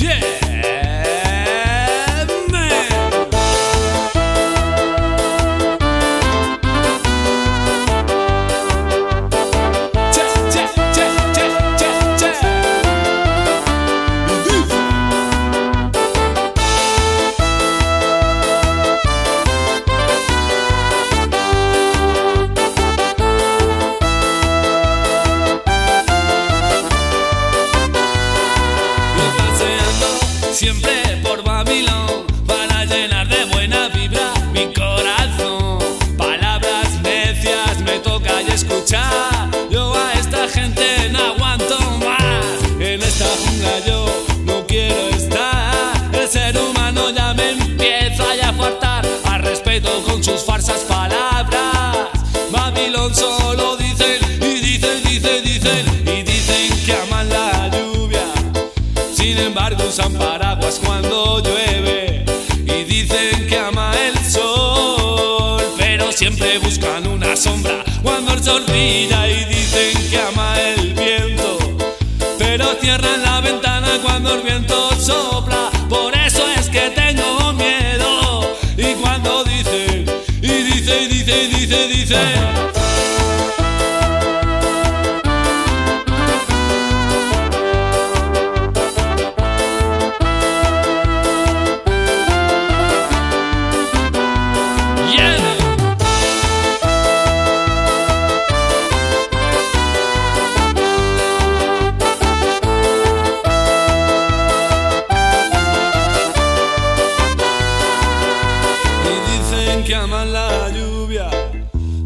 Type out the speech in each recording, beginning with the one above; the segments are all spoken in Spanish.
Yeah. Sus falsas palabras. Babilón solo dicen y dicen, dicen, dicen y dicen que aman la lluvia. Sin embargo usan paraguas cuando llueve y dicen que ama el sol, pero siempre buscan una sombra cuando el sol brilla y dicen que ama el viento, pero cierran la dice dice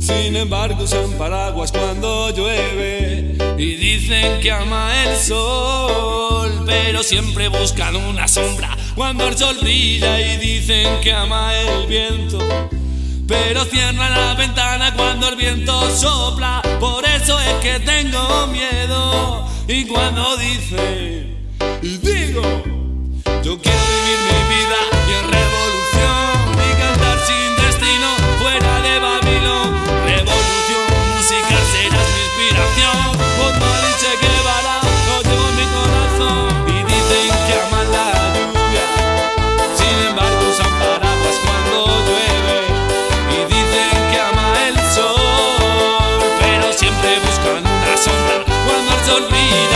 sin embargo usan paraguas cuando llueve. Y dicen que ama el sol, pero siempre buscan una sombra cuando el sol brilla. Y dicen que ama el viento, pero cierran la ventana cuando el viento sopla. Por eso es que tengo miedo. Y cuando dicen, y digo, yo quiero vivir mi cuando